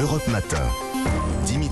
Europe Matin.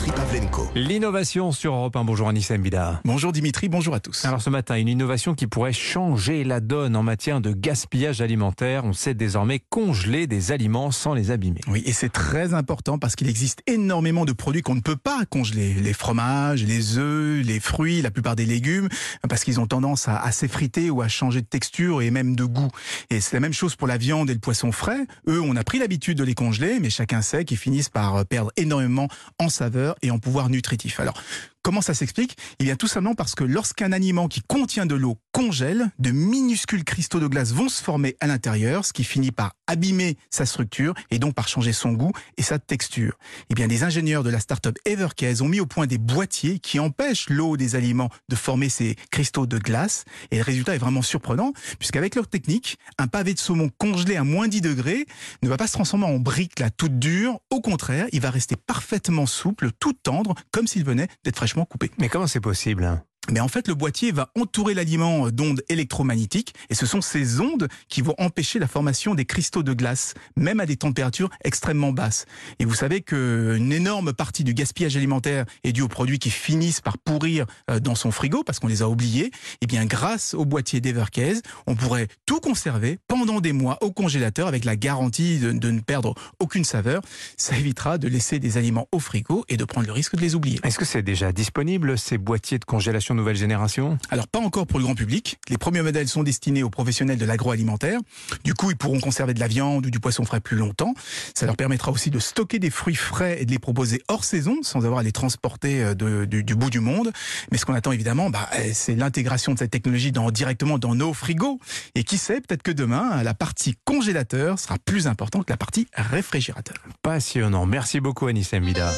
Dimitri Pavlenko. L'innovation sur Europe 1. Bonjour Anissa Mbida. Bonjour Dimitri, bonjour à tous. Alors ce matin, une innovation qui pourrait changer la donne en matière de gaspillage alimentaire. On sait désormais congeler des aliments sans les abîmer. Oui, et c'est très important parce qu'il existe énormément de produits qu'on ne peut pas congeler. Les fromages, les œufs, les fruits, la plupart des légumes, parce qu'ils ont tendance à, à s'effriter ou à changer de texture et même de goût. Et c'est la même chose pour la viande et le poisson frais. Eux, on a pris l'habitude de les congeler, mais chacun sait qu'ils finissent par perdre énormément en saveur et en pouvoir nutritif. Alors, Comment ça s'explique? Eh bien tout simplement parce que lorsqu'un aliment qui contient de l'eau congèle, de minuscules cristaux de glace vont se former à l'intérieur, ce qui finit par abîmer sa structure et donc par changer son goût et sa texture. Eh bien des ingénieurs de la start-up Evercase ont mis au point des boîtiers qui empêchent l'eau des aliments de former ces cristaux de glace et le résultat est vraiment surprenant puisqu'avec leur technique, un pavé de saumon congelé à moins 10 degrés ne va pas se transformer en brique là toute dure, au contraire, il va rester parfaitement souple, tout tendre comme s'il venait d'être fraîchement coupé. Mais comment c'est possible mais en fait, le boîtier va entourer l'aliment d'ondes électromagnétiques et ce sont ces ondes qui vont empêcher la formation des cristaux de glace, même à des températures extrêmement basses. Et vous savez qu'une énorme partie du gaspillage alimentaire est due aux produits qui finissent par pourrir dans son frigo parce qu'on les a oubliés. Eh bien, grâce au boîtier d'Evercase, on pourrait tout conserver pendant des mois au congélateur avec la garantie de ne perdre aucune saveur. Ça évitera de laisser des aliments au frigo et de prendre le risque de les oublier. Est-ce que c'est déjà disponible ces boîtiers de congélation nouvelle génération? Alors pas encore pour le grand public. Les premiers modèles sont destinés aux professionnels de l'agroalimentaire. Du coup, ils pourront conserver de la viande ou du poisson frais plus longtemps. Ça leur permettra aussi de stocker des fruits frais et de les proposer hors saison sans avoir à les transporter de, du, du, bout du monde. Mais ce qu'on attend évidemment, bah, c'est l'intégration de cette technologie dans, directement dans nos frigos. Et qui sait, peut-être que demain, la partie congélateur sera plus importante que la partie réfrigérateur. Passionnant. Merci beaucoup Anissa Mida.